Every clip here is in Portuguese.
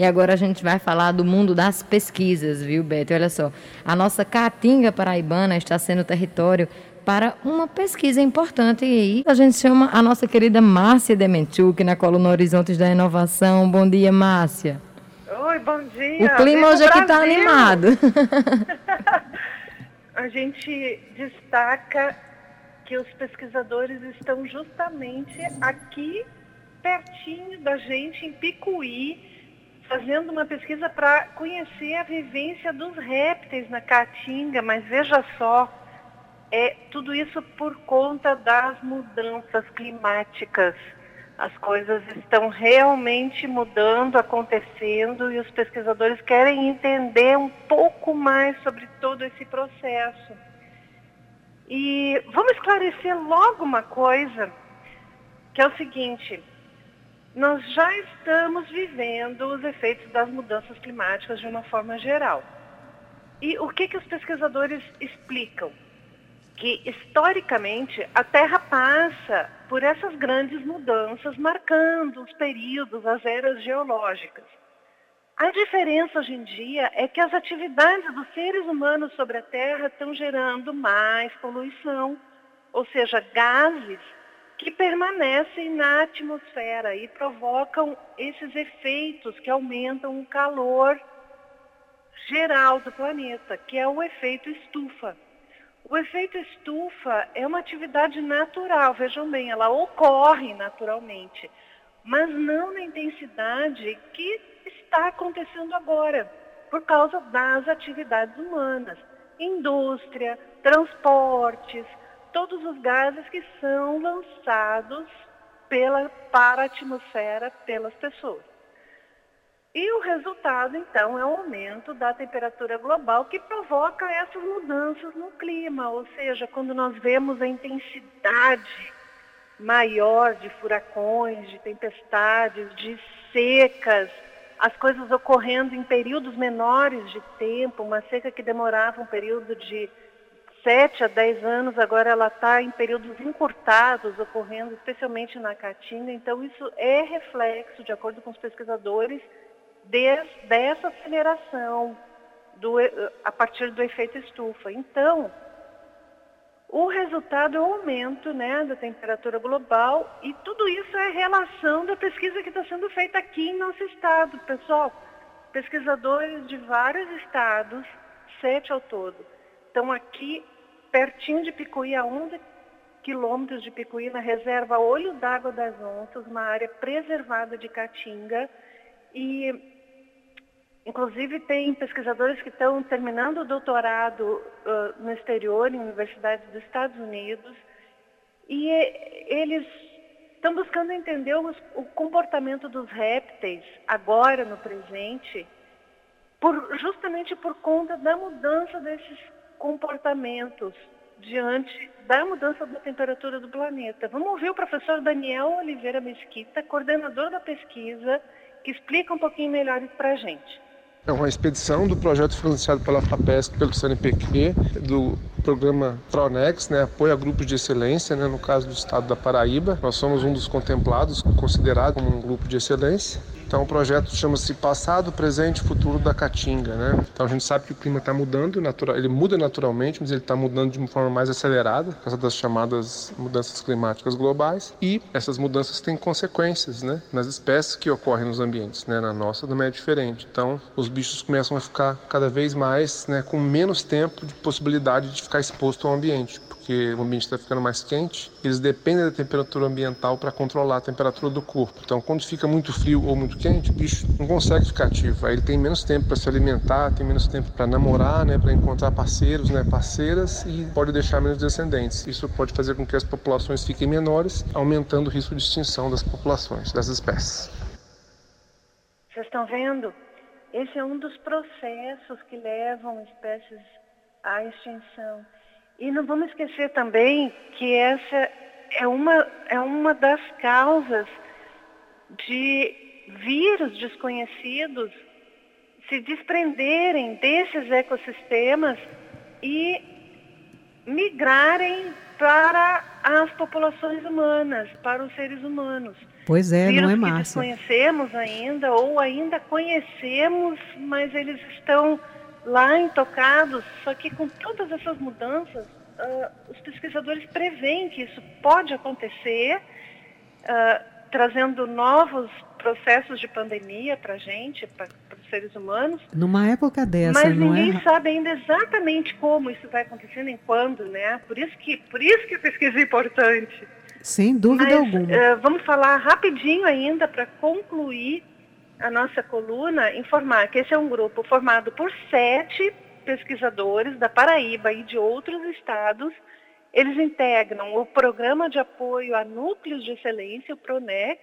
E agora a gente vai falar do mundo das pesquisas, viu, Beto? Olha só, a nossa Caatinga paraibana está sendo território para uma pesquisa importante. E aí a gente chama a nossa querida Márcia Demenchuk na coluna Horizontes da Inovação. Bom dia, Márcia. Oi, bom dia. O clima hoje aqui está animado. a gente destaca que os pesquisadores estão justamente aqui pertinho da gente, em Picuí, fazendo uma pesquisa para conhecer a vivência dos répteis na Caatinga, mas veja só, é tudo isso por conta das mudanças climáticas. As coisas estão realmente mudando, acontecendo, e os pesquisadores querem entender um pouco mais sobre todo esse processo. E vamos esclarecer logo uma coisa, que é o seguinte: nós já estamos vivendo os efeitos das mudanças climáticas de uma forma geral. E o que, que os pesquisadores explicam? que historicamente a Terra passa por essas grandes mudanças, marcando os períodos, as eras geológicas. A diferença hoje em dia é que as atividades dos seres humanos sobre a Terra estão gerando mais poluição, ou seja, gases que permanecem na atmosfera e provocam esses efeitos que aumentam o calor geral do planeta, que é o efeito estufa. O efeito estufa é uma atividade natural, vejam bem, ela ocorre naturalmente, mas não na intensidade que está acontecendo agora, por causa das atividades humanas. Indústria, transportes, todos os gases que são lançados pela, para a atmosfera pelas pessoas. E o resultado, então, é o aumento da temperatura global que provoca essas mudanças no clima, ou seja, quando nós vemos a intensidade maior de furacões, de tempestades, de secas, as coisas ocorrendo em períodos menores de tempo, uma seca que demorava um período de 7 a 10 anos, agora ela está em períodos encurtados, ocorrendo especialmente na Caatinga. Então, isso é reflexo, de acordo com os pesquisadores, des, dessa aceleração do, a partir do efeito estufa. Então, o resultado é o aumento né, da temperatura global e tudo isso é relação da pesquisa que está sendo feita aqui em nosso estado. Pessoal, pesquisadores de vários estados, sete ao todo, estão aqui pertinho de Picuí, a 11 quilômetros de Picuí, na reserva Olho d'Água das Onças, uma área preservada de Caatinga. E Inclusive, tem pesquisadores que estão terminando o doutorado uh, no exterior, em universidades dos Estados Unidos, e eles estão buscando entender os, o comportamento dos répteis agora, no presente, por, justamente por conta da mudança desses comportamentos diante da mudança da temperatura do planeta. Vamos ouvir o professor Daniel Oliveira Mesquita, coordenador da pesquisa, que explica um pouquinho melhor isso para a gente. É uma expedição do projeto financiado pela FAPESC, pelo CNPq, do programa Pronex, né, apoio a grupos de excelência, né, no caso do estado da Paraíba. Nós somos um dos contemplados, considerado como um grupo de excelência. Então o projeto chama-se Passado, Presente e Futuro da Caatinga, né? Então a gente sabe que o clima está mudando, natural, ele muda naturalmente, mas ele está mudando de uma forma mais acelerada, por causa das chamadas mudanças climáticas globais. E essas mudanças têm consequências, né? Nas espécies que ocorrem nos ambientes, né? Na nossa também é diferente. Então os bichos começam a ficar cada vez mais, né? Com menos tempo de possibilidade de ficar exposto ao ambiente porque o ambiente está ficando mais quente, eles dependem da temperatura ambiental para controlar a temperatura do corpo. Então, quando fica muito frio ou muito quente, o bicho não consegue ficar ativo. Aí ele tem menos tempo para se alimentar, tem menos tempo para namorar, né, para encontrar parceiros, né, parceiras e pode deixar menos descendentes. Isso pode fazer com que as populações fiquem menores, aumentando o risco de extinção das populações, das espécies. Vocês estão vendo? Esse é um dos processos que levam espécies à extinção. E não vamos esquecer também que essa é uma, é uma das causas de vírus desconhecidos se desprenderem desses ecossistemas e migrarem para as populações humanas, para os seres humanos. Pois é, Vírus não é que massa. desconhecemos ainda ou ainda conhecemos, mas eles estão lá intocados. Só que com todas essas mudanças, uh, os pesquisadores preveem que isso pode acontecer, uh, trazendo novos processos de pandemia para a gente, para os seres humanos. Numa época dessa, Mas não ninguém é? sabe ainda exatamente como isso vai acontecer, nem quando, né? Por isso que, por isso que a pesquisa é importante. Sem dúvida Mas, alguma. eh, vamos falar rapidinho ainda para concluir a nossa coluna, informar que esse é um grupo formado por sete pesquisadores da Paraíba e de outros estados. Eles integram o Programa de Apoio a Núcleos de Excelência, o PRONEX,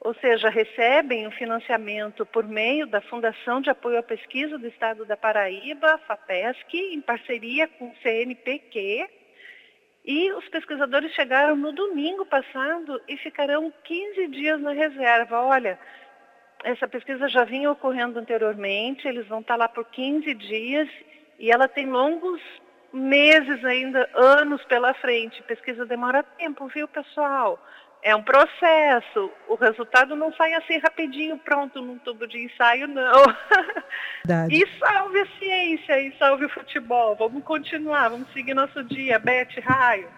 ou seja, recebem o financiamento por meio da Fundação de Apoio à Pesquisa do Estado da Paraíba, FAPESC, em parceria com o CNPq. E os pesquisadores chegaram no domingo passado e ficarão 15 dias na reserva. Olha, essa pesquisa já vinha ocorrendo anteriormente, eles vão estar lá por 15 dias e ela tem longos meses ainda, anos pela frente. Pesquisa demora tempo, viu, pessoal? É um processo. O resultado não sai assim rapidinho, pronto, num tubo de ensaio, não. Verdade. E salve a ciência, e salve o futebol. Vamos continuar, vamos seguir nosso dia. Bete, raio.